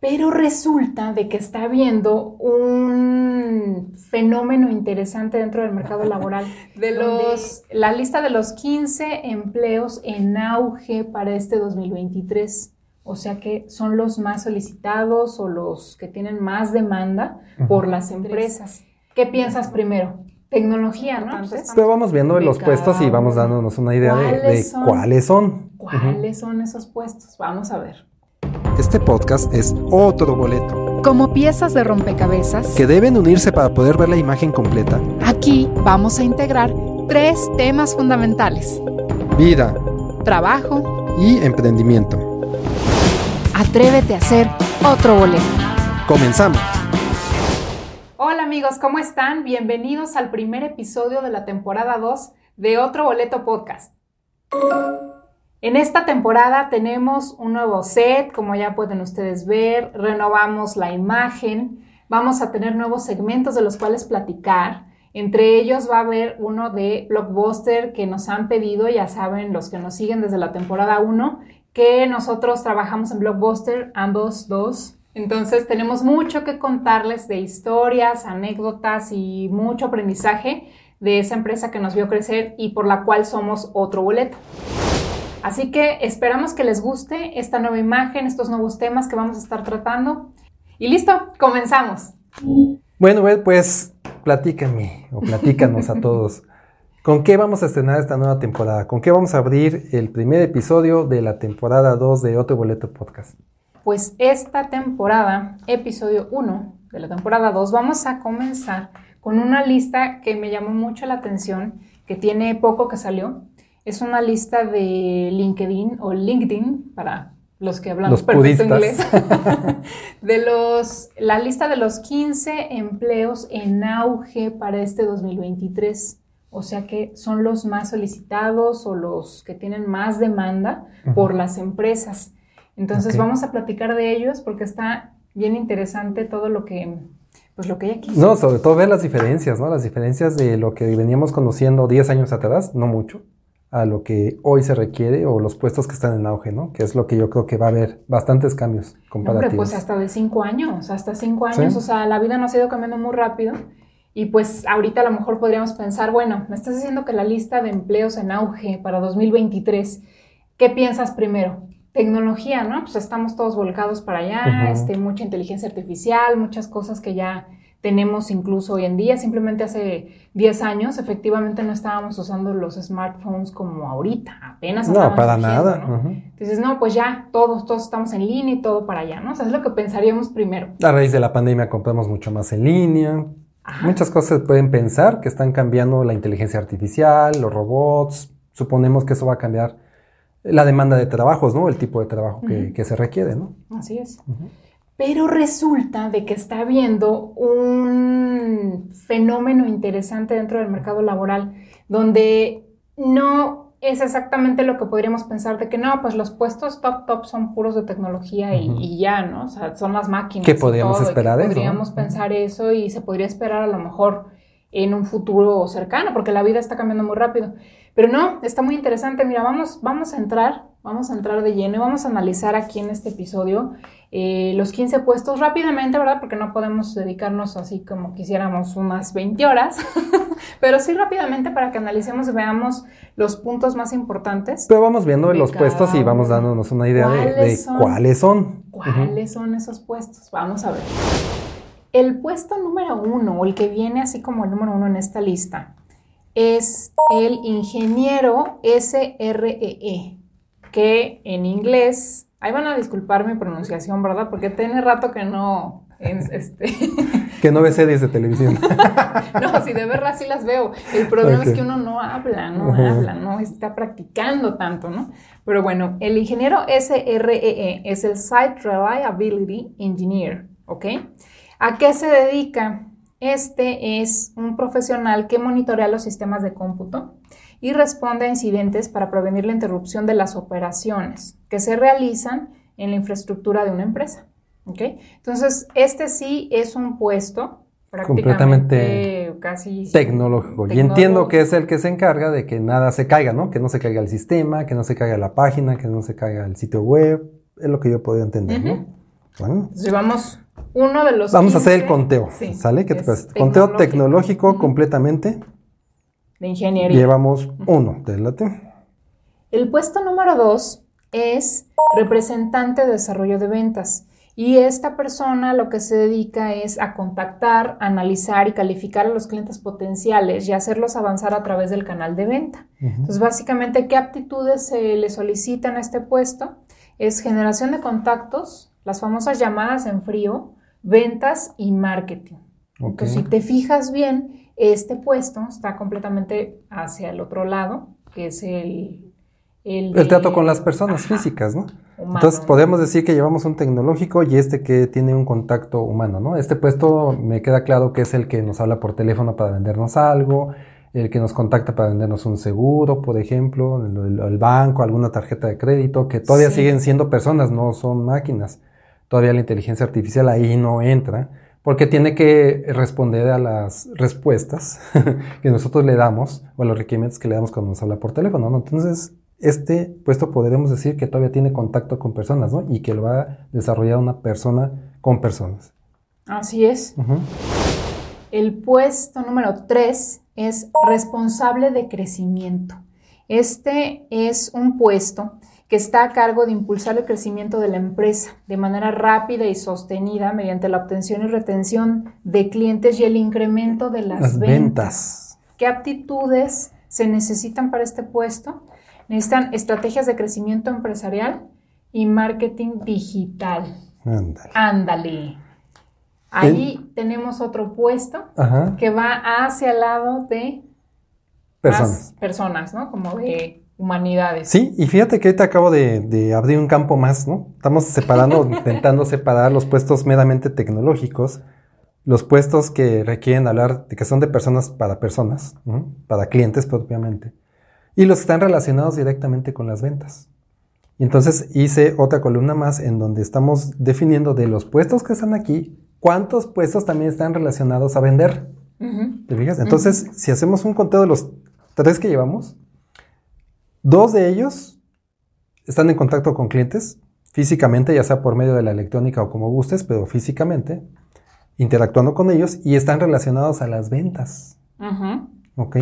Pero resulta de que está habiendo un fenómeno interesante dentro del mercado laboral. De los, la lista de los 15 empleos en auge para este 2023. O sea que son los más solicitados o los que tienen más demanda por las empresas. ¿Qué piensas primero? Tecnología, ¿no? Pero vamos viendo los puestos y vamos dándonos una idea de, cuáles son. ¿Cuáles son esos puestos? Vamos a ver. Este podcast es otro boleto. Como piezas de rompecabezas que deben unirse para poder ver la imagen completa. Aquí vamos a integrar tres temas fundamentales. Vida, trabajo y emprendimiento. Atrévete a hacer otro boleto. Comenzamos. Hola amigos, ¿cómo están? Bienvenidos al primer episodio de la temporada 2 de Otro Boleto Podcast. En esta temporada tenemos un nuevo set, como ya pueden ustedes ver, renovamos la imagen, vamos a tener nuevos segmentos de los cuales platicar. Entre ellos va a haber uno de Blockbuster que nos han pedido, ya saben los que nos siguen desde la temporada 1, que nosotros trabajamos en Blockbuster, ambos dos. Entonces tenemos mucho que contarles de historias, anécdotas y mucho aprendizaje de esa empresa que nos vio crecer y por la cual somos otro boleto. Así que esperamos que les guste esta nueva imagen, estos nuevos temas que vamos a estar tratando. Y listo, comenzamos. Bueno, pues platícame o platícanos a todos. ¿Con qué vamos a estrenar esta nueva temporada? ¿Con qué vamos a abrir el primer episodio de la temporada 2 de Otro Boleto Podcast? Pues esta temporada, episodio 1 de la temporada 2, vamos a comenzar con una lista que me llamó mucho la atención, que tiene poco que salió, es una lista de LinkedIn o LinkedIn para los que hablamos perfecto inglés. de los, la lista de los 15 empleos en auge para este 2023. O sea que son los más solicitados o los que tienen más demanda por las empresas. Entonces vamos a platicar de ellos porque está bien interesante todo lo que pues lo que hay aquí. No, sobre todo ver las diferencias, ¿no? Las diferencias de lo que veníamos conociendo 10 años atrás, no mucho, a lo que hoy se requiere o los puestos que están en auge, ¿no? Que es lo que yo creo que va a haber bastantes cambios comparativos. Hombre, pues hasta de cinco años, hasta cinco años, o sea, la vida nos ha ido cambiando muy rápido y pues ahorita a lo mejor podríamos pensar, bueno, me estás diciendo que la lista de empleos en auge para 2023, ¿qué piensas primero? Tecnología, ¿no? Pues estamos todos volcados para allá, este, mucha inteligencia artificial, muchas cosas que ya tenemos incluso hoy en día. Simplemente hace 10 años efectivamente no estábamos usando los smartphones como ahorita, apenas. No, para nada. ¿no? Entonces, no, pues ya, todos, todos estamos en línea y todo para allá, ¿no? O sea, es lo que pensaríamos primero. A raíz de la pandemia compramos mucho más en línea. Muchas cosas pueden pensar que están cambiando la inteligencia artificial, los robots. Suponemos que eso va a cambiar la demanda de trabajos, ¿no? El tipo de trabajo que, se requiere, ¿no? Así es. Pero resulta de que está habiendo un fenómeno interesante dentro del mercado laboral donde no es exactamente lo que podríamos pensar de que no, pues los puestos top top son puros de tecnología y, ya, ¿no? O sea, son las máquinas. ¿Qué podríamos esperar eso? Podríamos pensar eso y se podría esperar a lo mejor en un futuro cercano, porque la vida está cambiando muy rápido. Pero no, está muy interesante. Mira, vamos, vamos a entrar, vamos a entrar de lleno y vamos a analizar aquí en este episodio eh, los 15 puestos rápidamente, ¿verdad? Porque no podemos dedicarnos así como quisiéramos unas 20 horas, pero sí rápidamente para que analicemos y veamos los puntos más importantes. Pero vamos viendo los puestos y vamos dándonos una idea de, cuáles son. ¿Cuáles son esos puestos? Vamos a ver. El puesto número uno, o el que viene así como el número uno en esta lista, es el ingeniero SREE, e, que en inglés Ahí van a disculpar mi pronunciación, ¿verdad? Porque tiene rato que no... Este... que no ve series de televisión. no, si de verdad sí las veo. El problema es que uno no habla, no habla, no está practicando tanto, ¿no? Pero bueno, el ingeniero SREE e es el Site Reliability Engineer, ¿ok? ¿A qué se dedica? Este es un profesional que monitorea los sistemas de cómputo y responde a incidentes para prevenir la interrupción de las operaciones que se realizan en la infraestructura de una empresa. Entonces, este sí es un puesto completamente casi tecnológico. Y entiendo que es el que se encarga de que nada se caiga, ¿no? Que no se caiga el sistema, que no se caiga la página, que no se caiga el sitio web. Es lo que yo podría entender, ¿no? Bueno, llevamos uno de los. vamos a hacer el 15. conteo. Sí, ¿Sale? ¿Qué te parece? Conteo tecnológico Ujú. completamente. De ingeniería. Llevamos uno. ¿Te late? El puesto número dos es representante de desarrollo de ventas. Y esta persona lo que se dedica es a contactar, analizar y calificar a los clientes potenciales y hacerlos avanzar a través del canal de venta. Entonces, básicamente, ¿qué aptitudes se le solicitan a este puesto? Es generación de contactos, las famosas llamadas en frío, ventas y marketing. Entonces, si te fijas bien, este puesto está completamente hacia el otro lado, que es el... El, El trato con las personas Ajá, físicas, ¿no? humano. Entonces podemos decir que llevamos un tecnológico y este que tiene un contacto humano, ¿no? Este puesto me queda claro que es el que nos habla por teléfono para vendernos algo, el que nos contacta para vendernos un seguro, por ejemplo, el, el- el banco, alguna tarjeta de crédito, que todavía Sí. siguen siendo personas, no son máquinas. Todavía la inteligencia artificial ahí no entra, porque tiene que responder a las respuestas que nosotros le damos o a los requerimientos que le damos cuando nos habla por teléfono, ¿no? Entonces, este puesto podremos decir que todavía tiene contacto con personas, ¿no? Y que lo va a desarrollar una persona con personas. Así es. El puesto número 3 es responsable de crecimiento. Este es un puesto que está a cargo de impulsar el crecimiento de la empresa de manera rápida y sostenida mediante la obtención y retención de clientes y el incremento de las, Las ventas. ventas. ¿Qué aptitudes se necesitan para este puesto? Necesitan estrategias de crecimiento empresarial y marketing digital. Ándale. Ándale. Ahí tenemos otro puesto Ajá. que va hacia el lado de Personas. personas, ¿no? Como de humanidades. Sí, y fíjate que ahorita acabo de, de abrir un campo más, ¿no? Estamos separando, intentando separar los puestos meramente tecnológicos, los puestos que requieren hablar, de que son de personas para personas, ¿no? para clientes propiamente, y los que están relacionados directamente con las ventas. Y entonces hice otra columna más en donde estamos definiendo de los puestos que están aquí, cuántos puestos también están relacionados a vender. Ujú. ¿Te fijas? Entonces, si hacemos un conteo de los tres que llevamos, dos de ellos están en contacto con clientes físicamente, ya sea por medio de la electrónica o como gustes, pero físicamente, interactuando con ellos y están relacionados a las ventas. Ujú. ¿Ok?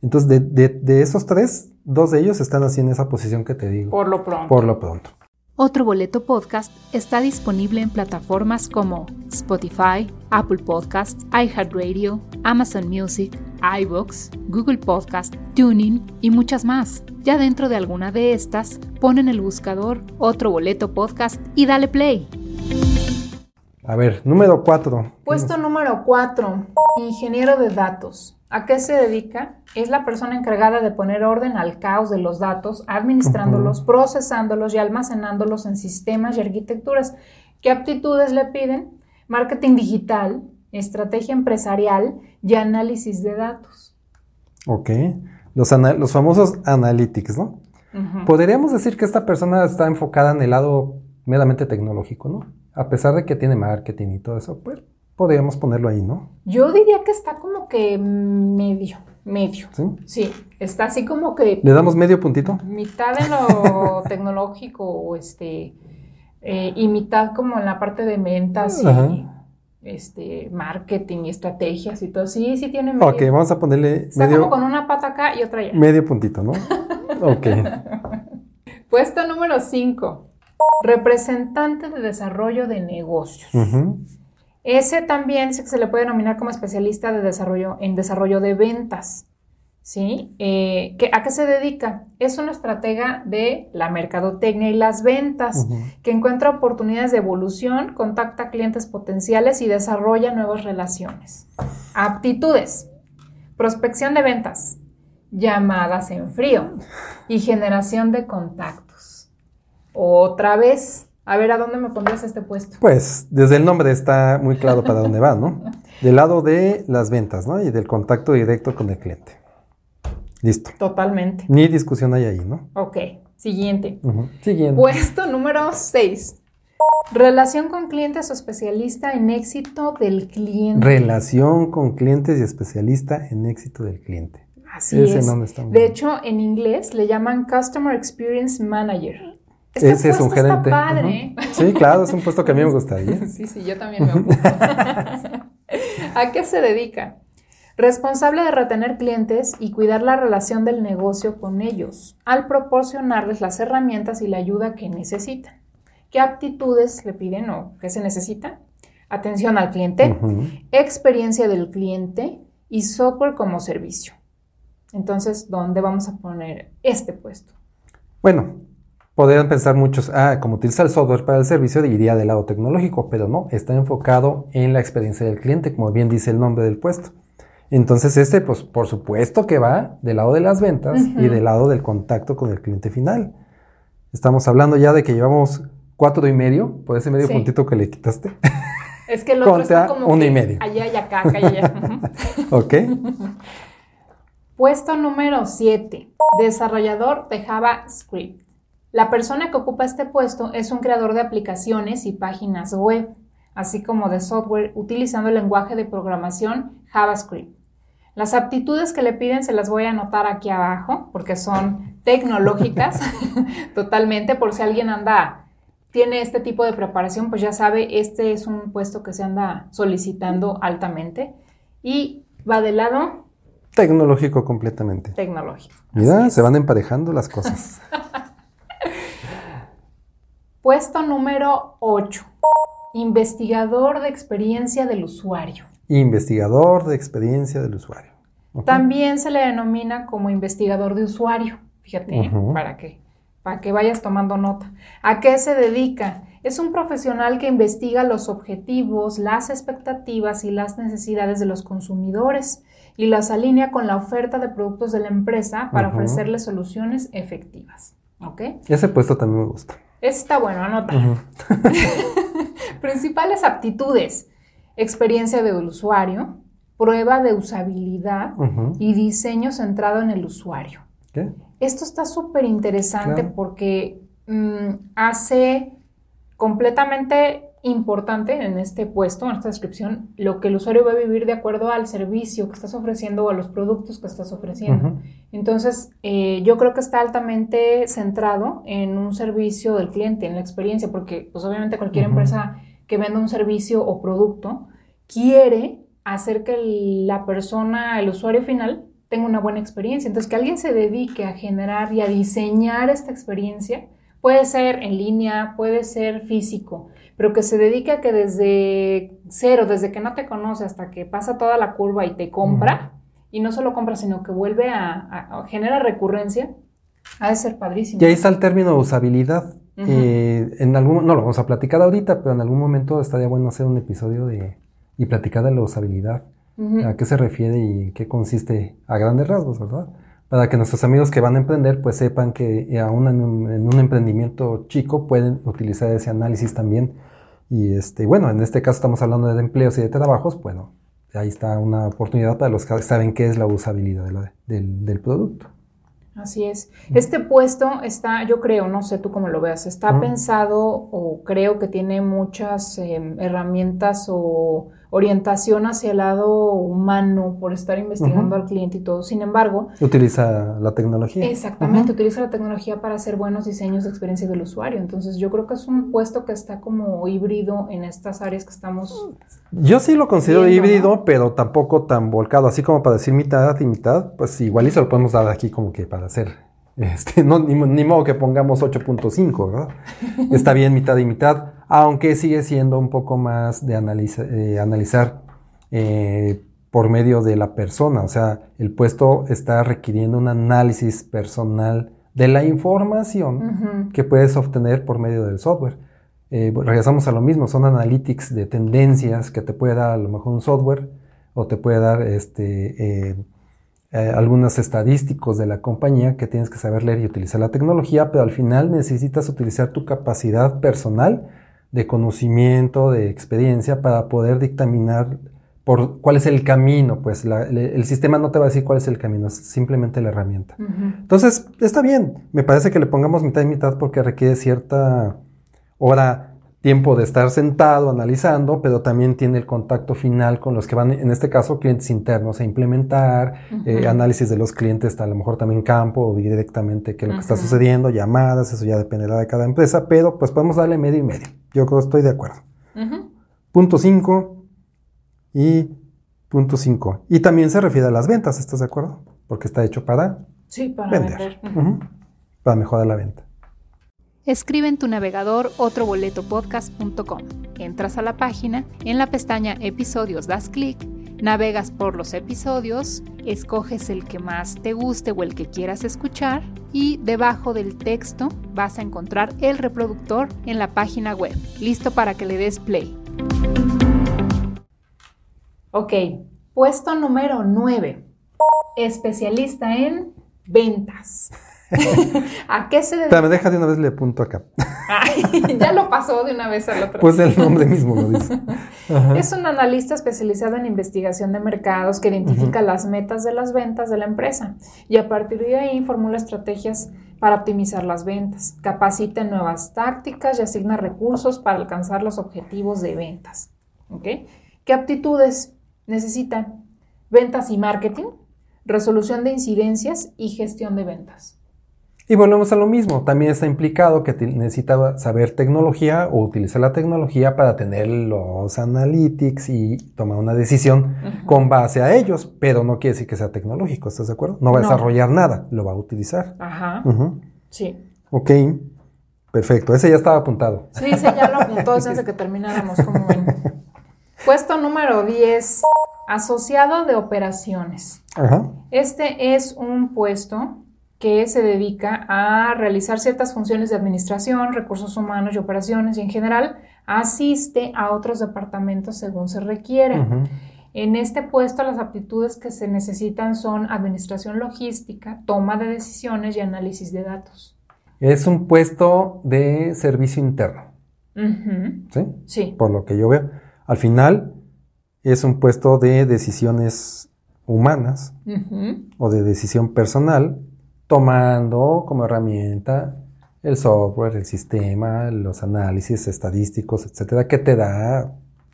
Entonces, de, de- de esos tres, dos de ellos están así en esa posición que te digo, Por lo pronto. por lo pronto. Otro Boleto Podcast está disponible en plataformas como Spotify, Apple Podcasts, iHeartRadio, Amazon Music, iBooks, Google Podcast, Tuning y muchas más. Ya dentro de alguna de estas, pon en el buscador Otro Boleto Podcast y dale play. A ver, número cuatro. Puesto número 4, ingeniero de datos. ¿A qué se dedica? Es la persona encargada de poner orden al caos de los datos, administrándolos, procesándolos y almacenándolos en sistemas y arquitecturas. ¿Qué aptitudes le piden? Marketing digital, estrategia empresarial y análisis de datos. Ok. Los, famosos analytics, ¿no? Podríamos decir que esta persona está enfocada en el lado meramente tecnológico, ¿no? A pesar de que tiene marketing y todo eso, pues podríamos ponerlo ahí, ¿no? Yo diría que está como que medio, medio. ¿Sí? Sí, está así como que ¿Le damos medio puntito? mitad en lo tecnológico o este eh, y mitad como en la parte de ventas y este marketing y estrategias y todo. Sí, sí tiene medio. Ok, vamos a ponerle Está medio, como con una pata acá y otra allá. medio puntito, ¿no? Ok. Puesto número 5. Representante de desarrollo de negocios. Ujú. Ese también se le puede denominar como especialista de desarrollo, en desarrollo de ventas. ¿Sí? Eh, ¿qué- ¿A qué se dedica? Es una estratega de la mercadotecnia y las ventas que encuentra oportunidades de evolución, contacta clientes potenciales y desarrolla nuevas relaciones. Aptitudes. Prospección de ventas, llamadas en frío y generación de contactos. Otra vez. A ver, ¿a dónde me pondrías este puesto? Pues desde el nombre está muy claro para dónde va, ¿no? Del lado de las ventas, ¿no? Y del contacto directo con el cliente. Listo. Totalmente. Ni discusión hay ahí, ¿no? Ok, siguiente. Siguiente. Puesto número 6. Relación con clientes o especialista en éxito del cliente. Relación con clientes y especialista en éxito del cliente. Así Ese es. nombre está muy De bien. hecho, en inglés le llaman Customer Experience Manager. Este Ese es un está gerente. padre. Sí, claro, es un puesto que a mí me gustaría. Sí, sí, yo también me ocupo. ¿A qué se dedica? Responsable de retener clientes y cuidar la relación del negocio con ellos, al proporcionarles las herramientas y la ayuda que necesitan. ¿Qué aptitudes le piden o qué se necesita? Atención al cliente, experiencia del cliente y software como servicio. Entonces, ¿dónde vamos a poner este puesto? Bueno, podrían pensar muchos, ah, como utiliza el software para el servicio, iría del lado tecnológico, pero no, está enfocado en la experiencia del cliente, como bien dice el nombre del puesto. Entonces, este, pues, por supuesto que va del lado de las ventas y del lado del contacto con el cliente final. Estamos hablando ya de que llevamos cuatro y medio, por ese medio Sí. puntito que le quitaste. Es que el otro está como uno y medio. allá y acá, acá y allá. ¿Ok? Puesto número 7. Desarrollador de JavaScript. La persona que ocupa este puesto es un creador de aplicaciones y páginas web, así como de software utilizando el lenguaje de programación JavaScript. Las aptitudes que le piden se las voy a anotar aquí abajo porque son tecnológicas totalmente por si alguien anda tiene este tipo de preparación, pues ya sabe, este es un puesto que se anda solicitando altamente y va del lado Tecnológico completamente. tecnológico. Mira, se van emparejando las cosas. Puesto número 8. Investigador de experiencia del usuario. Investigador de experiencia del usuario. También se le denomina como investigador de usuario. Fíjate, ¿eh? Para que para que vayas tomando nota. ¿A qué se dedica? Es un profesional que investiga los objetivos, las expectativas y las necesidades de los consumidores y las alinea con la oferta de productos de la empresa para ofrecerles soluciones efectivas. ¿Ok? Ese puesto también me gusta. Está bueno, anota. Principales aptitudes. Experiencia del usuario, prueba de usabilidad y diseño centrado en el usuario. ¿Qué? Esto está súper interesante Claro. porque mm, hace completamente importante en este puesto, en esta descripción, lo que el usuario va a vivir de acuerdo al servicio que estás ofreciendo o a los productos que estás ofreciendo. Entonces, eh, yo creo que está altamente centrado en un servicio del cliente, en la experiencia, porque pues obviamente cualquier empresa que venda un servicio o producto quiere hacer que la persona, el usuario final, tenga una buena experiencia. Entonces, que alguien se dedique a generar y a diseñar esta experiencia, puede ser en línea, puede ser físico, pero que se dedique a que desde cero, desde que no te conoce hasta que pasa toda la curva y te compra, y no solo compra, sino que vuelve a, a- a- genera recurrencia, ha de ser padrísimo. Y ahí está el término usabilidad. Eh, en algún, no lo vamos a platicar ahorita, pero en algún momento estaría bueno hacer un episodio de y platicar de la usabilidad. ¿A qué se refiere y qué consiste a grandes rasgos, verdad? Para que nuestros amigos que van a emprender pues sepan que eh, aún en un, en un emprendimiento chico pueden utilizar ese análisis también. Y este, bueno, en este caso estamos hablando de empleos y de trabajos, bueno, ahí está una oportunidad para los que saben qué es la usabilidad de la- del, del producto. Así es. Este puesto está, yo creo, no sé tú cómo lo veas, está pensado o creo que tiene muchas eh, herramientas o orientación hacia el lado humano por estar investigando al cliente y todo. Sin embargo, Utiliza la tecnología. exactamente, utiliza la tecnología para hacer buenos diseños de experiencia del usuario. Entonces, yo creo que es un puesto que está como híbrido en estas áreas que estamos. Yo sí lo considero Viendo, híbrido, ¿no? pero tampoco tan volcado, así como para decir mitad y mitad, pues igual y se lo podemos dar aquí como que para hacer, este, no, ni, ni modo que pongamos 8.5, ¿verdad? Está bien mitad y mitad, aunque sigue siendo un poco más de analiza- eh, analizar eh, por medio de la persona, o sea, el puesto está requiriendo un análisis personal de la información que puedes obtener por medio del software. Eh, regresamos a lo mismo, son analytics de tendencias que te puede dar a lo mejor un software o te puede dar este, algunos estadísticos de la compañía que tienes que saber leer y utilizar la tecnología, pero al final necesitas utilizar tu capacidad personal de conocimiento, de experiencia para poder dictaminar por cuál es el camino, pues la- le- el sistema no te va a decir cuál es el camino, es simplemente la herramienta. Entonces, está bien. Me parece que le pongamos mitad y mitad porque requiere cierta hora tiempo de estar sentado analizando, pero también tiene el contacto final con los que van, en este caso, clientes internos a implementar, eh, análisis de los clientes, a lo mejor también campo o directamente qué es lo que está sucediendo, llamadas, eso ya dependerá de cada empresa, pero pues podemos darle medio y medio. Yo creo que estoy de acuerdo. Punto 5 y punto 5. Y también se refiere a las ventas, ¿estás de acuerdo? Porque está hecho para, sí, para vender. Para mejorar la venta. Escribe en tu navegador otroboletopodcast.com. Entras a la página, en la pestaña Episodios das clic, navegas por los episodios, escoges el que más te guste o el que quieras escuchar y debajo del texto vas a encontrar el reproductor en la página web, listo para que le des play. Ok, puesto número 9. Especialista en ventas. ¿A qué se dedica? Me deja de una vez le apunto acá. ya lo pasó de una vez al otro. Pues el nombre mismo lo dice. Es un analista especializado en investigación de mercados que identifica las metas de las ventas de la empresa y a partir de ahí formula estrategias para optimizar las ventas, capacita en nuevas tácticas y asigna recursos para alcanzar los objetivos de ventas. ¿Qué aptitudes necesitan? Ventas y marketing, resolución de incidencias y gestión de ventas. Y volvemos a lo mismo, también está implicado que necesita saber tecnología o utilizar la tecnología para tener los analytics y tomar una decisión con base a ellos, pero no quiere decir que sea tecnológico, ¿estás de acuerdo? No va a desarrollar nada, lo va a utilizar. Ajá. Sí. Ok, perfecto, ese ya estaba apuntado. Sí, ese ya lo apuntó antes de que termináramos, como. Puesto número 10, asociado de operaciones. Ajá. Este es un puesto que se dedica a realizar ciertas funciones de administración, recursos humanos y operaciones y en general asiste a otros departamentos según se requiere. En este puesto las aptitudes que se necesitan son administración logística, toma de decisiones y análisis de datos. Es un puesto de servicio interno. ¿Sí? Sí. Por lo que yo veo. Al final es un puesto de decisiones humanas o de decisión personal tomando como herramienta el software, el sistema, los análisis estadísticos, etcétera, que te da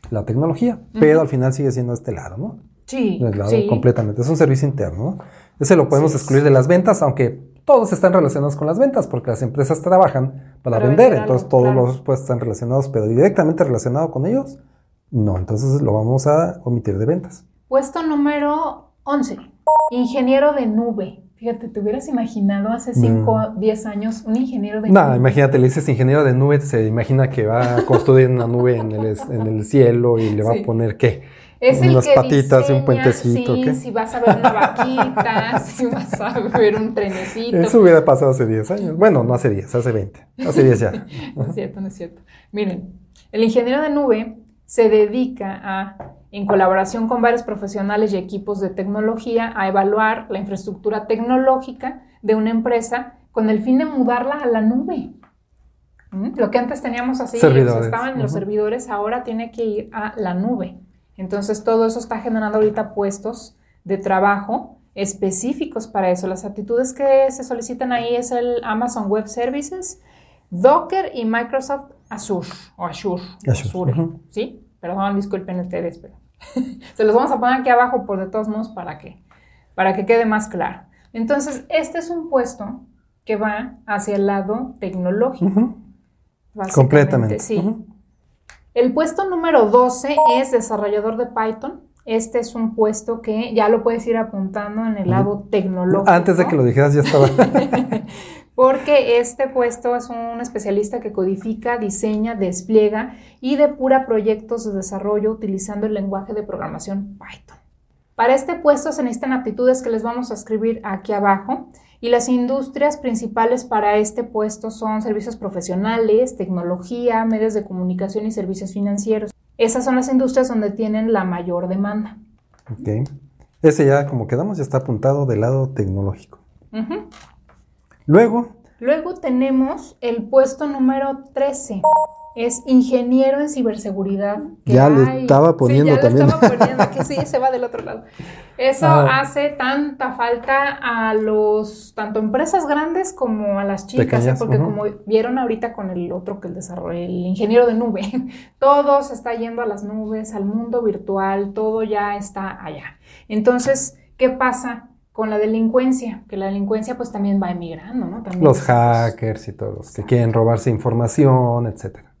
la tecnología, pero al final sigue siendo este lado, ¿no? Sí. lado completamente. Es un servicio interno, ¿no? Ese lo podemos excluir de las ventas, aunque todos están relacionados con las ventas, porque las empresas trabajan para, vender, entonces todos los pues están relacionados, pero directamente relacionado con ellos, no, entonces lo vamos a omitir de ventas. Puesto número 11, ingeniero de nube. Fíjate, ¿te hubieras imaginado hace 5, 10 años un ingeniero de nube? No, imagínate, le dices ingeniero de nube, se imagina que va a construir una nube en el, en el cielo y le va a poner qué. Es Unas el que patitas y un puentecito. Sí, si vas a ver una vaquita, si vas a ver un trenecito. Eso hubiera pasado hace 10 años. Bueno, no hace 10, hace 20. Hace 10 ya. no es cierto, no es cierto. Miren, el ingeniero de nube se dedica a en colaboración con varios profesionales y equipos de tecnología, a evaluar la infraestructura tecnológica de una empresa con el fin de mudarla a la nube. ¿Mm? Lo que antes teníamos así, estaban en los servidores, ahora tiene que ir a la nube. Entonces todo eso está generando ahorita puestos de trabajo específicos para eso. Las actitudes que se solicitan ahí es el Amazon Web Services, Docker y Microsoft Azure o Azure. Azure, ¿sí? Perdón, disculpen ustedes, pero se los vamos a poner aquí abajo por de todos modos para que, para que quede más claro. Entonces, este es un puesto que va hacia el lado tecnológico. Completamente. Sí. El puesto número 12 es desarrollador de Python. Este es un puesto que ya lo puedes ir apuntando en el lado tecnológico. Antes de que lo dijeras ya estaba. porque este puesto es un especialista que codifica, diseña, despliega y depura proyectos de desarrollo utilizando el lenguaje de programación Python. Para este puesto se necesitan aptitudes que les vamos a escribir aquí abajo y las industrias principales para este puesto son servicios profesionales, tecnología, medios de comunicación y servicios financieros. Esas son las industrias donde tienen la mayor demanda. Ok. Ese ya, como quedamos, ya está apuntado del lado tecnológico. Luego. Luego tenemos el puesto número 13, es ingeniero en ciberseguridad. ya lo estaba poniendo sí, ya también. Lo estaba poniendo, aquí sí, se va del otro lado. Eso hace tanta falta a los, tanto empresas grandes como a las chicas, ¿eh? porque como vieron ahorita con el otro que el desarrollo, el ingeniero de nube, todo se está yendo a las nubes, al mundo virtual, todo ya está allá. Entonces, ¿qué pasa? Con la delincuencia, que la delincuencia pues también va emigrando, ¿no? los hackers y todos los que quieren robarse información, etcétera.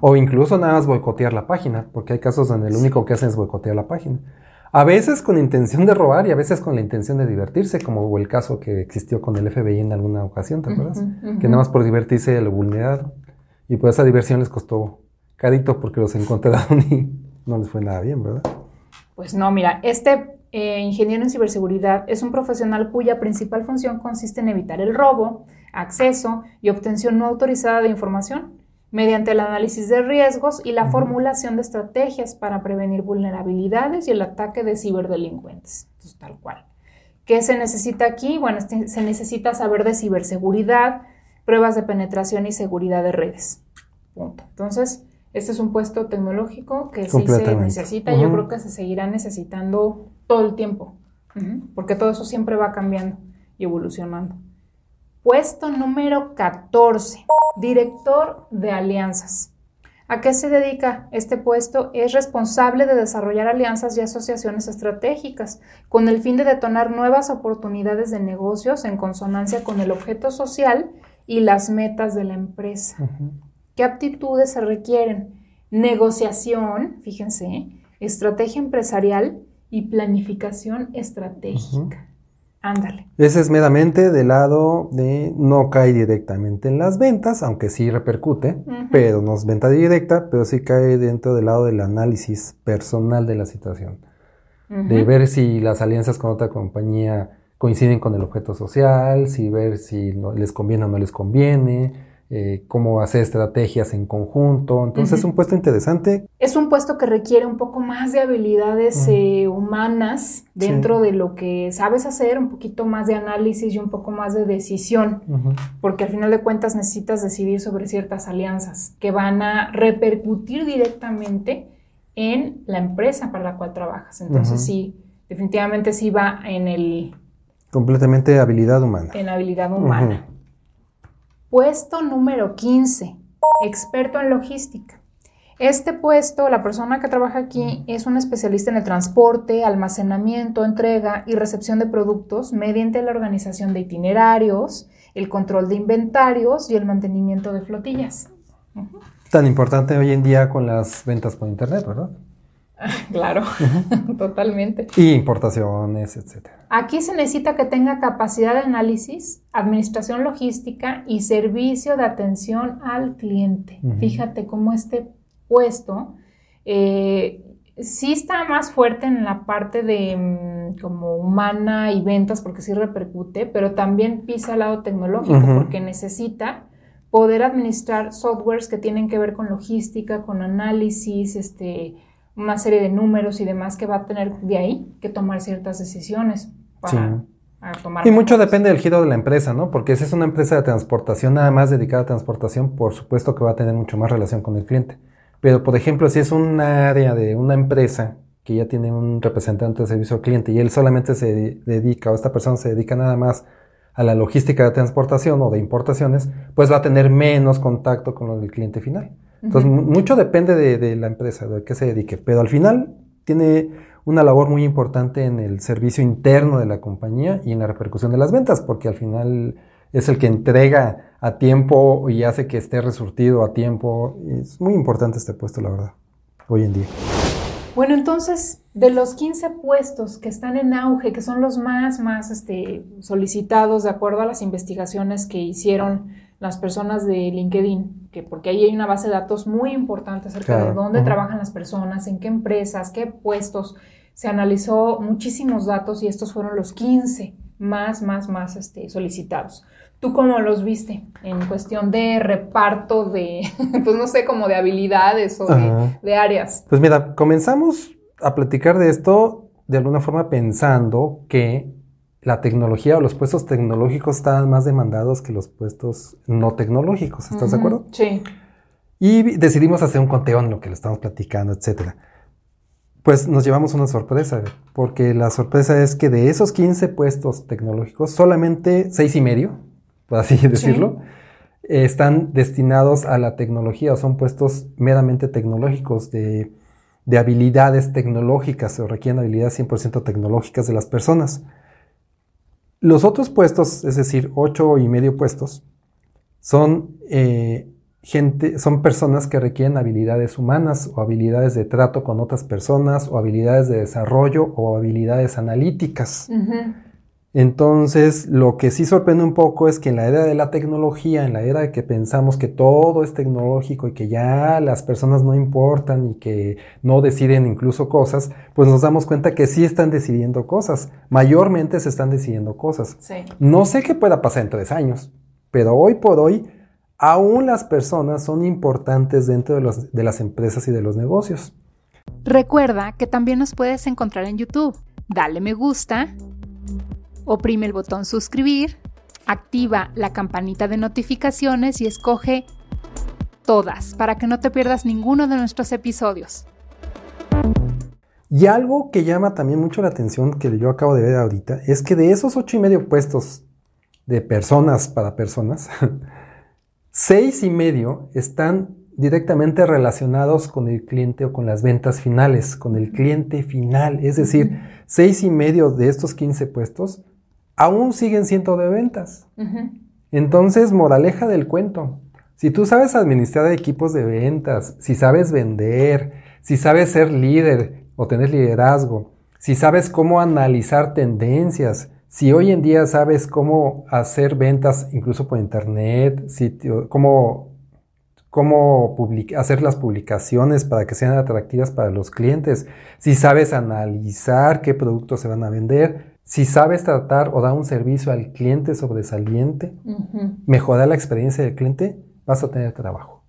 O incluso nada más boicotear la página, porque hay casos donde lo único que hacen es boicotear la página. A veces con intención de robar y a veces con la intención de divertirse, como hubo el caso que existió con el FBI en alguna ocasión, ¿te acuerdas? Que nada más por divertirse lo vulneraron. Y pues esa diversión les costó carito porque los encontraron y no les fue nada bien, ¿verdad? Pues no, mira, este eh, ingeniero en ciberseguridad es un profesional cuya principal función consiste en evitar el robo, acceso y obtención no autorizada de información mediante el análisis de riesgos y la formulación de estrategias para prevenir vulnerabilidades y el ataque de ciberdelincuentes. tal cual. ¿Qué se necesita aquí? Bueno, este, se necesita saber de ciberseguridad, pruebas de penetración y seguridad de redes. Punto. Entonces, este es un puesto tecnológico que sí se necesita. Yo creo que se seguirá necesitando todo el tiempo, porque todo eso siempre va cambiando y evolucionando. Puesto número 14, director de alianzas. ¿A qué se dedica este puesto? Es responsable de desarrollar alianzas y asociaciones estratégicas con el fin de detonar nuevas oportunidades de negocios en consonancia con el objeto social y las metas de la empresa. ¿Qué aptitudes se requieren? Negociación, fíjense, estrategia empresarial y planificación estratégica. Ándale. Ese es meramente del lado de no cae directamente en las ventas, aunque sí repercute, pero no es venta directa, pero sí cae dentro del lado del análisis personal de la situación. De ver si las alianzas con otra compañía coinciden con el objeto social, si ver si les conviene o no les conviene, eh, cómo hacer estrategias en conjunto. Entonces es un puesto interesante. Es un puesto que requiere un poco más de habilidades eh, humanas dentro de lo que sabes hacer, un poquito más de análisis y un poco más de decisión, porque al final de cuentas necesitas decidir sobre ciertas alianzas que van a repercutir directamente en la empresa para la cual trabajas. Entonces sí, definitivamente sí va en el... Completamente habilidad humana. En habilidad humana. Puesto número 15, experto en logística. Este puesto, la persona que trabaja aquí es un especialista en el transporte, almacenamiento, entrega y recepción de productos mediante la organización de itinerarios, el control de inventarios y el mantenimiento de flotillas. Tan importante hoy en día con las ventas por Internet, ¿verdad? Claro, totalmente. Y importaciones, etcétera. Aquí se necesita que tenga capacidad de análisis, administración logística y servicio de atención al cliente. Fíjate cómo este puesto eh, sí está más fuerte en la parte de mm, como humana y ventas porque sí repercute, pero también pisa al lado tecnológico porque necesita poder administrar softwares que tienen que ver con logística, con análisis, este, una serie de números y demás que va a tener de ahí que tomar ciertas decisiones para, tomar. Y mucho depende del giro de la empresa, ¿no? Porque si es una empresa de transportación nada más dedicada a transportación, por supuesto que va a tener mucho más relación con el cliente. Pero, por ejemplo, si es un área de una empresa que ya tiene un representante de servicio al cliente y él solamente se dedica, o esta persona se dedica nada más a la logística de transportación o de importaciones, pues va a tener menos contacto con el cliente final. Entonces, mucho depende de, la empresa, de qué se dedique, pero al final tiene una labor muy importante en el servicio interno de la compañía y en la repercusión de las ventas, porque al final es el que entrega a tiempo y hace que esté resurtido a tiempo. Es muy importante este puesto, la verdad, hoy en día. Bueno, entonces, de los 15 puestos que están en auge, que son los más, más este, solicitados de acuerdo a las investigaciones que hicieron las personas de LinkedIn, que porque ahí hay una base de datos muy importante acerca de dónde trabajan las personas, en qué empresas, qué puestos. Se analizó muchísimos datos y estos fueron los 15 más, más, más este, solicitados. ¿Tú cómo los viste en cuestión de reparto de, pues no sé, como de habilidades o de, de áreas? Pues mira, comenzamos a platicar de esto de alguna forma pensando que la tecnología o los puestos tecnológicos estaban más demandados que los puestos no tecnológicos, ¿estás de acuerdo? Sí. Y decidimos hacer un conteo en lo que le estamos platicando, etcétera. Pues nos llevamos una sorpresa, porque la sorpresa es que de esos 15 puestos tecnológicos, solamente seis y medio, por así decirlo, están destinados a la tecnología, o son puestos meramente tecnológicos, de, de habilidades tecnológicas, o requieren habilidades 100% tecnológicas de las personas. Los otros puestos, es decir, ocho y medio puestos, son eh, gente, son personas que requieren habilidades humanas o habilidades de trato con otras personas o habilidades de desarrollo o habilidades analíticas. Entonces, lo que sí sorprende un poco es que en la era de la tecnología, en la era de que pensamos que todo es tecnológico y que ya las personas no importan y que no deciden incluso cosas, pues nos damos cuenta que sí están decidiendo cosas. Mayormente se están decidiendo cosas. No sé qué pueda pasar en tres años, pero hoy por hoy aún las personas son importantes dentro de, los, de las empresas y de los negocios. Recuerda que también nos puedes encontrar en YouTube. Dale me gusta, oprime el botón suscribir, activa la campanita de notificaciones y escoge todas para que no te pierdas ninguno de nuestros episodios. Y algo que llama también mucho la atención que yo acabo de ver ahorita es que de esos ocho y medio puestos de personas para personas, Seis y medio están directamente relacionados con el cliente o con las ventas finales, con el cliente final. Es decir, seis y medio de estos 15 puestos aún siguen siendo de ventas. Entonces, moraleja del cuento. Si tú sabes administrar equipos de ventas, si sabes vender, si sabes ser líder o tener liderazgo, si sabes cómo analizar tendencias, si hoy en día sabes cómo hacer ventas incluso por internet, cómo, cómo hacer las publicaciones para que sean atractivas para los clientes, si sabes analizar qué productos se van a vender, si sabes tratar o dar un servicio al cliente sobresaliente, mejorar la experiencia del cliente, vas a tener trabajo.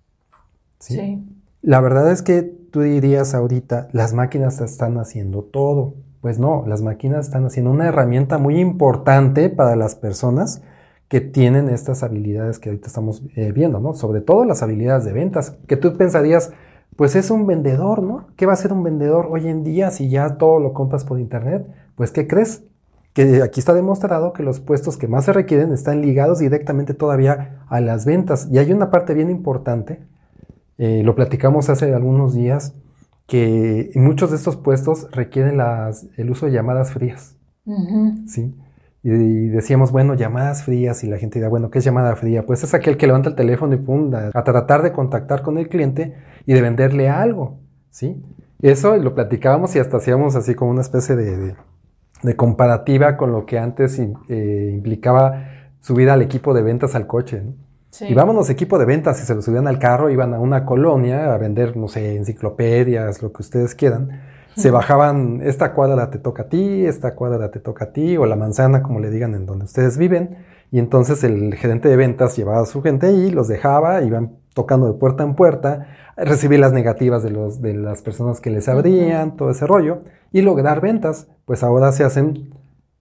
¿sí? La verdad es que tú dirías ahorita, las máquinas están haciendo todo. Pues no, las máquinas están haciendo una herramienta muy importante para las personas que tienen estas habilidades que ahorita estamos eh, viendo, ¿no? Sobre todo las habilidades de ventas, que tú pensarías, pues es un vendedor, ¿no? ¿Qué va a ser un vendedor hoy en día si ya todo lo compras por internet? Pues ¿qué crees? Que aquí está demostrado que los puestos que más se requieren están ligados directamente todavía a las ventas. Y hay una parte bien importante, eh, lo platicamos hace algunos días, que muchos de estos puestos requieren las, el uso de llamadas frías. ¿sí? Y, decíamos, bueno, llamadas frías, y la gente dirá, bueno, ¿qué es llamada fría? Pues es aquel que levanta el teléfono y pum, a, tratar de contactar con el cliente y de venderle algo, ¿sí? Eso lo platicábamos y hasta hacíamos así como una especie de, comparativa con lo que antes eh, implicaba subir al equipo de ventas al coche, ¿no? Y vámonos equipo de ventas, y se lo subían al carro, iban a una colonia a vender, no sé, enciclopedias, lo que ustedes quieran. Se bajaban, esta cuadra te toca a ti, esta cuadra te toca a ti, o la manzana, como le digan, en donde ustedes viven. Y entonces el gerente de ventas llevaba a su gente ahí, los dejaba, iban tocando de puerta en puerta, recibir las negativas de, los, de las personas que les abrían, todo ese rollo, y lograr ventas. Pues ahora se hacen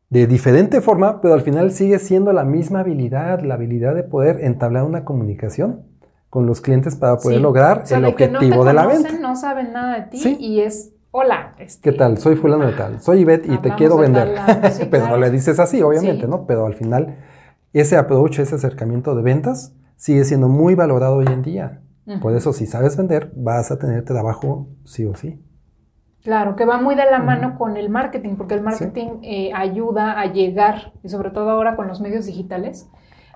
de diferente forma, pero al final sigue siendo la misma habilidad, la habilidad de poder entablar una comunicación con los clientes para poder lograr el objetivo de, la venta. No saben nada de ti y es hola. Este, ¿Qué tal? Soy fulano de tal, soy Ivette y te quiero vender. pero no le dices así, obviamente, ¿no? Pero al final ese approach, ese acercamiento de ventas sigue siendo muy valorado hoy en día. Por eso si sabes vender, vas a tener trabajo sí o sí. Claro, que va muy de la mano con el marketing, porque el marketing eh, ayuda a llegar, y sobre todo ahora con los medios digitales,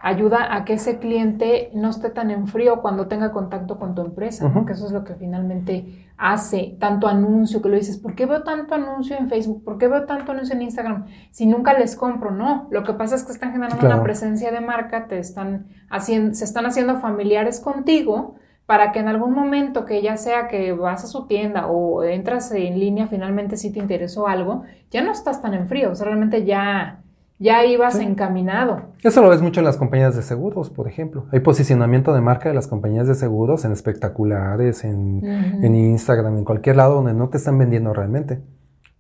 ayuda a que ese cliente no esté tan en frío cuando tenga contacto con tu empresa, que eso es lo que finalmente hace tanto anuncio, que lo dices, ¿por qué veo tanto anuncio en Facebook? ¿Por qué veo tanto anuncio en Instagram? Si nunca les compro, no. Lo que pasa es que están generando una presencia de marca, te están haciendo, se están haciendo familiares contigo, para que en algún momento que ya sea que vas a su tienda o entras en línea, finalmente si te interesó algo, ya no estás tan en frío, o sea, realmente ya, ya ibas encaminado. Eso lo ves mucho en las compañías de seguros, por ejemplo. Hay posicionamiento de marca de las compañías de seguros en espectaculares, en, en Instagram, en cualquier lado donde no te están vendiendo realmente.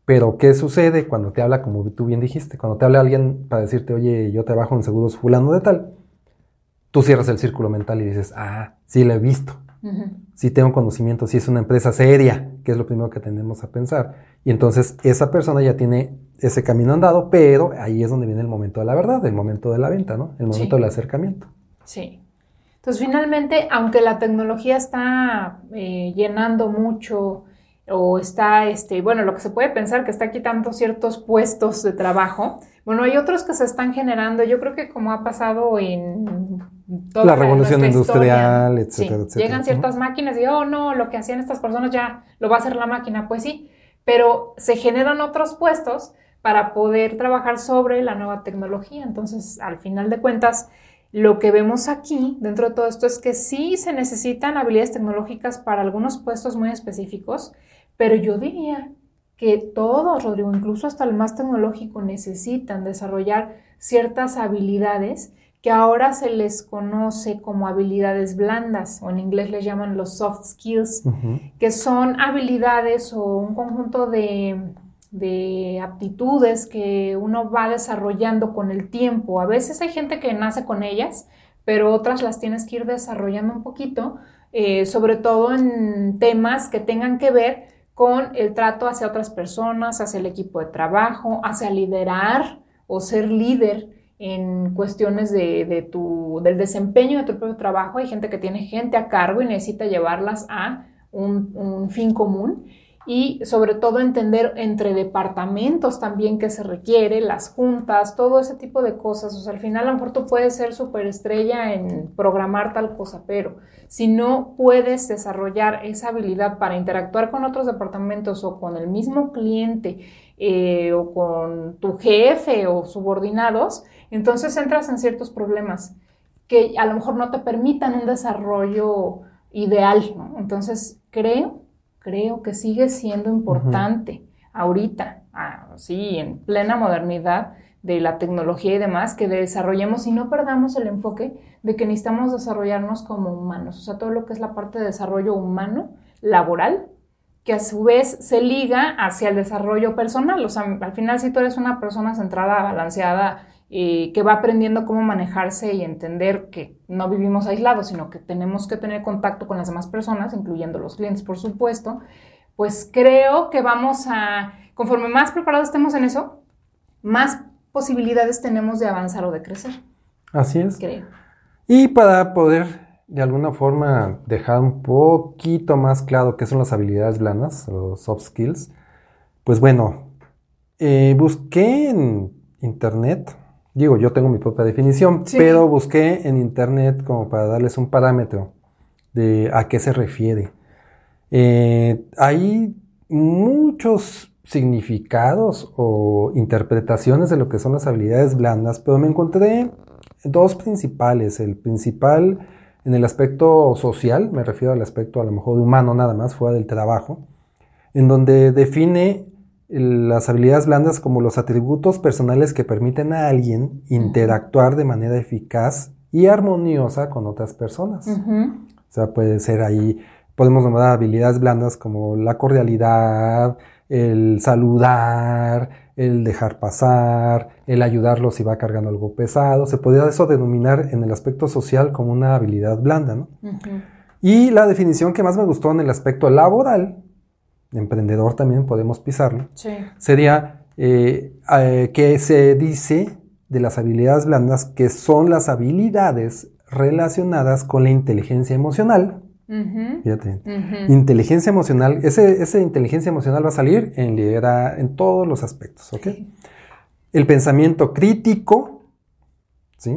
Pero, ¿qué sucede cuando te habla, como tú bien dijiste, cuando te habla alguien para decirte, oye, yo trabajo en seguros fulano de tal? tú cierras el círculo mental y dices, ah, sí lo he visto. Si tengo conocimiento, si es una empresa seria, que es lo primero que tenemos a pensar. Y entonces esa persona ya tiene ese camino andado, pero ahí es donde viene el momento de la verdad, el momento de la venta, ¿no? El momento del acercamiento. Sí. Entonces, finalmente, aunque la tecnología está eh, llenando mucho o está, este, bueno, lo que se puede pensar que está quitando ciertos puestos de trabajo, bueno, hay otros que se están generando, yo creo que como ha pasado en toda la revolución industrial, etcétera, etcétera. Llegan ciertas máquinas y, oh, no, lo que hacían estas personas ya lo va a hacer la máquina, pues sí, pero se generan otros puestos para poder trabajar sobre la nueva tecnología. Entonces, al final de cuentas, lo que vemos aquí dentro de todo esto es que sí se necesitan habilidades tecnológicas para algunos puestos muy específicos, pero yo diría que todos, Rodrigo, incluso hasta el más tecnológico, necesitan desarrollar ciertas habilidades que ahora se les conoce como habilidades blandas, o en inglés les llaman los soft skills, que son habilidades o un conjunto de de aptitudes que uno va desarrollando con el tiempo. A veces hay gente que nace con ellas, pero otras las tienes que ir desarrollando un poquito, eh, sobre todo en temas que tengan que ver con el trato hacia otras personas, hacia el equipo de trabajo, hacia liderar o ser líder en cuestiones de, tu, del desempeño de tu propio trabajo. Hay gente que tiene gente a cargo y necesita llevarlas a un, un fin común y sobre todo entender entre departamentos también que se requiere, las juntas, todo ese tipo de cosas. O sea, al final a lo mejor tú puedes ser superestrella en programar tal cosa, pero si no puedes desarrollar esa habilidad para interactuar con otros departamentos o con el mismo cliente eh, o con tu jefe o subordinados, entonces entras en ciertos problemas que a lo mejor no te permitan un desarrollo ideal. ¿no? Entonces, creo creo que sigue siendo importante ahorita, así en plena modernidad de la tecnología y demás, que desarrollemos y no perdamos el enfoque de que necesitamos desarrollarnos como humanos, o sea, todo lo que es la parte de desarrollo humano, laboral, que a su vez se liga hacia el desarrollo personal, o sea, al final si tú eres una persona centrada, balanceada, que va aprendiendo cómo manejarse y entender que no vivimos aislados, sino que tenemos que tener contacto con las demás personas, incluyendo los clientes, por supuesto, pues creo que vamos a, conforme más preparados estemos en eso, más posibilidades tenemos de avanzar o de crecer. Así es. Creo. Y para poder de alguna forma dejar un poquito más claro qué son las habilidades blandas, o soft skills, pues bueno, eh, busqué en internet Digo, yo tengo mi propia definición, pero busqué en internet como para darles un parámetro de a qué se refiere. Eh, hay muchos significados o interpretaciones de lo que son las habilidades blandas, pero me encontré dos principales. El principal en el aspecto social, me refiero al aspecto a lo mejor humano nada más, fuera del trabajo, en donde define las habilidades blandas como los atributos personales que permiten a alguien interactuar de manera eficaz y armoniosa con otras personas. O sea, puede ser ahí, podemos nombrar habilidades blandas como la cordialidad, el saludar, el dejar pasar, el ayudarlos si va cargando algo pesado. Se podría eso denominar en el aspecto social como una habilidad blanda, ¿no? Y la definición que más me gustó en el aspecto laboral emprendedor también podemos pisarlo, sería eh, eh, que se dice de las habilidades blandas que son las habilidades relacionadas con la inteligencia emocional. Fíjate, inteligencia emocional, ese, esa inteligencia emocional va a salir en, en todos los aspectos, ¿ok? El pensamiento crítico, ¿sí?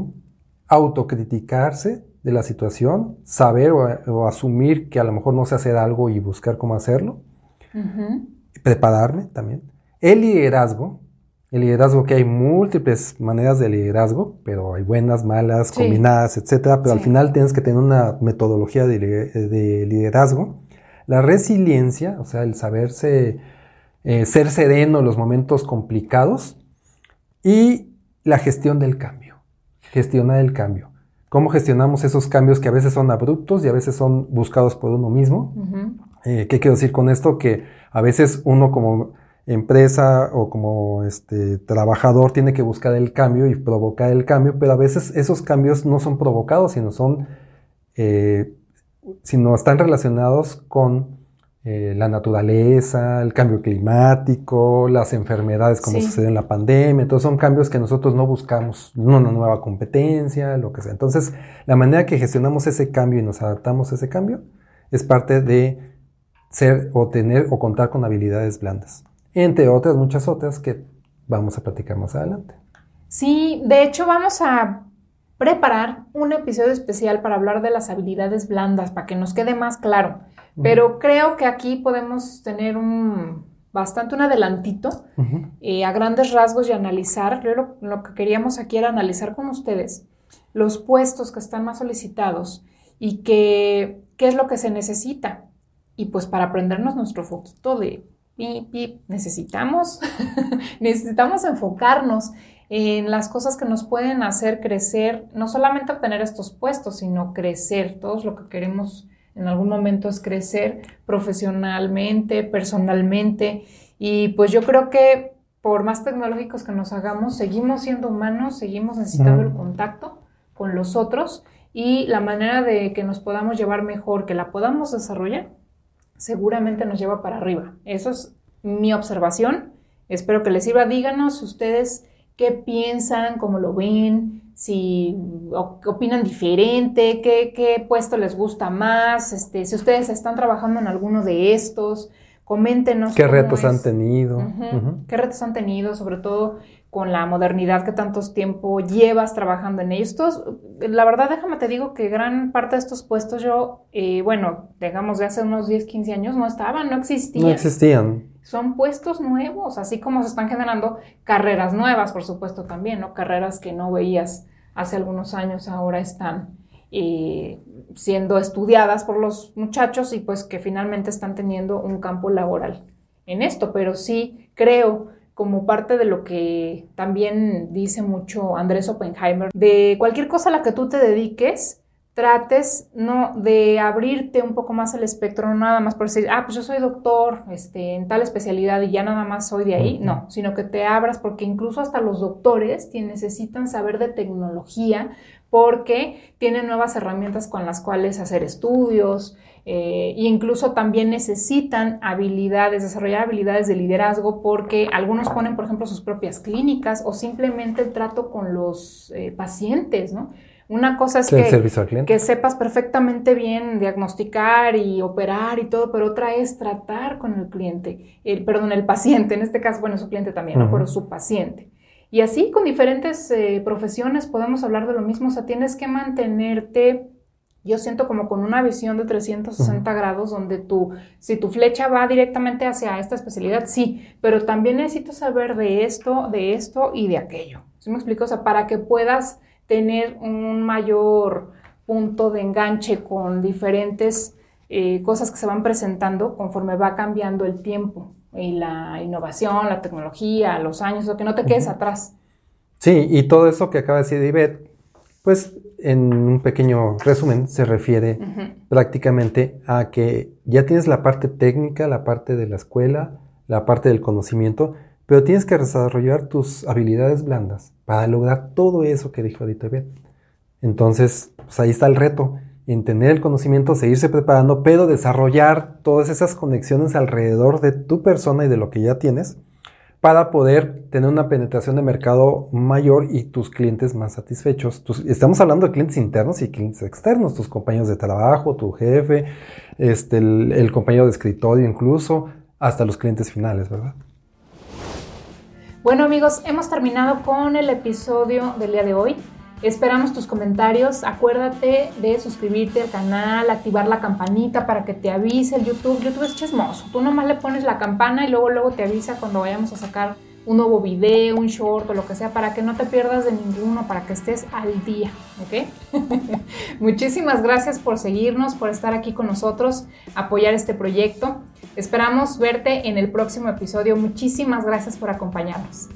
Autocriticarse de la situación, saber o, o asumir que a lo mejor no sé hacer algo y buscar cómo hacerlo Prepararme también. El liderazgo. El liderazgo que hay múltiples maneras de liderazgo, pero hay buenas, malas, combinadas, etcétera. Pero al final tienes que tener una metodología de, liderazgo. La resiliencia, o sea, el saberse eh, ser sereno en los momentos complicados. Y la gestión del cambio. Gestionar el cambio. Cómo gestionamos esos cambios que a veces son abruptos y a veces son buscados por uno mismo. Eh, ¿Qué quiero decir con esto? Que a veces uno como empresa o como este, trabajador tiene que buscar el cambio y provocar el cambio, pero a veces esos cambios no son provocados, sino son eh, sino están relacionados con eh, la naturaleza, el cambio climático, las enfermedades como sucedió en la pandemia. Entonces son cambios que nosotros no buscamos, una nueva competencia, lo que sea. Entonces la manera que gestionamos ese cambio y nos adaptamos a ese cambio es parte de ser o tener o contar con habilidades blandas. Entre otras, muchas otras que vamos a platicar más adelante. Sí, de hecho vamos a preparar un episodio especial para hablar de las habilidades blandas, para que nos quede más claro. Pero creo que aquí podemos tener un bastante un adelantito eh, a grandes rasgos y analizar, lo, lo, que queríamos aquí era analizar con ustedes los puestos que están más solicitados y qué es lo que se necesita. Y pues para aprendernos nuestro foquito de necesitamos, necesitamos enfocarnos en las cosas que nos pueden hacer crecer, no solamente obtener estos puestos, sino crecer, todos lo que queremos en algún momento es crecer profesionalmente, personalmente. Y pues yo creo que por más tecnológicos que nos hagamos, seguimos siendo humanos, seguimos necesitando el contacto con los otros y la manera de que nos podamos llevar mejor, que la podamos desarrollar, seguramente nos lleva para arriba. Eso es mi observación. Espero que les sirva. Díganos ustedes qué piensan, cómo lo ven, si opinan diferente, qué, puesto les gusta más, este, si ustedes están trabajando en alguno de estos, coméntenos. ¿Qué retos han tenido? ¿Qué retos han tenido? Sobre todo con la modernidad que tantos tiempo llevas trabajando en ellos. la verdad, déjame te digo que gran parte de estos puestos yo, eh, bueno, digamos de hace unos 10, 15 años no estaban, no existían. No existían. Son puestos nuevos, así como se están generando carreras nuevas, por supuesto también, ¿no? Carreras que no veías hace algunos años, ahora están eh, siendo estudiadas por los muchachos y pues que finalmente están teniendo un campo laboral en esto, pero sí creo como parte de lo que también dice mucho Andrés Oppenheimer, de cualquier cosa a la que tú te dediques, trates no de abrirte un poco más el espectro, no nada más por decir, ah, pues yo soy doctor este, en tal especialidad y ya nada más soy de ahí, no, sino que te abras porque incluso hasta los doctores necesitan saber de tecnología porque tienen nuevas herramientas con las cuales hacer estudios, e incluso también necesitan habilidades, desarrollar habilidades de liderazgo porque algunos ponen, por ejemplo, sus propias clínicas o simplemente el trato con los eh, pacientes, ¿no? Una cosa es que, que, sepas perfectamente bien diagnosticar y operar y todo, pero otra es tratar con el cliente, el, perdón, el paciente, en este caso, bueno, su cliente también, ¿no? pero su paciente. Y así con diferentes eh, profesiones podemos hablar de lo mismo, o sea, tienes que mantenerte yo siento como con una visión de 360 grados donde tú, si tu flecha va directamente hacia esta especialidad, sí, pero también necesito saber de esto, de esto y de aquello. ¿Sí me explico? O sea, para que puedas tener un mayor punto de enganche con diferentes eh, cosas que se van presentando conforme va cambiando el tiempo y la innovación, la tecnología, los años, o que no te quedes atrás. Sí, y todo eso que acaba de decir Ivette, pues en un pequeño resumen, se refiere prácticamente a que ya tienes la parte técnica, la parte de la escuela, la parte del conocimiento, pero tienes que desarrollar tus habilidades blandas para lograr todo eso que dijo ahorita Entonces, pues ahí está el reto, en tener el conocimiento, seguirse preparando, pero desarrollar todas esas conexiones alrededor de tu persona y de lo que ya tienes para poder tener una penetración de mercado mayor y tus clientes más satisfechos. estamos hablando de clientes internos y clientes externos, tus compañeros de trabajo, tu jefe, este, el compañero de escritorio incluso, hasta los clientes finales, ¿verdad? Bueno amigos, hemos terminado con el episodio del día de hoy. Esperamos tus comentarios. Acuérdate de suscribirte al canal, activar la campanita para que te avise el YouTube. YouTube es chismoso. Tú nomás le pones la campana y luego luego te avisa cuando vayamos a sacar un nuevo video, un short o lo que sea para que no te pierdas de ninguno, para que estés al día, ¿ok? Muchísimas gracias por seguirnos, por estar aquí con nosotros, apoyar este proyecto. Esperamos verte en el próximo episodio. Muchísimas gracias por acompañarnos.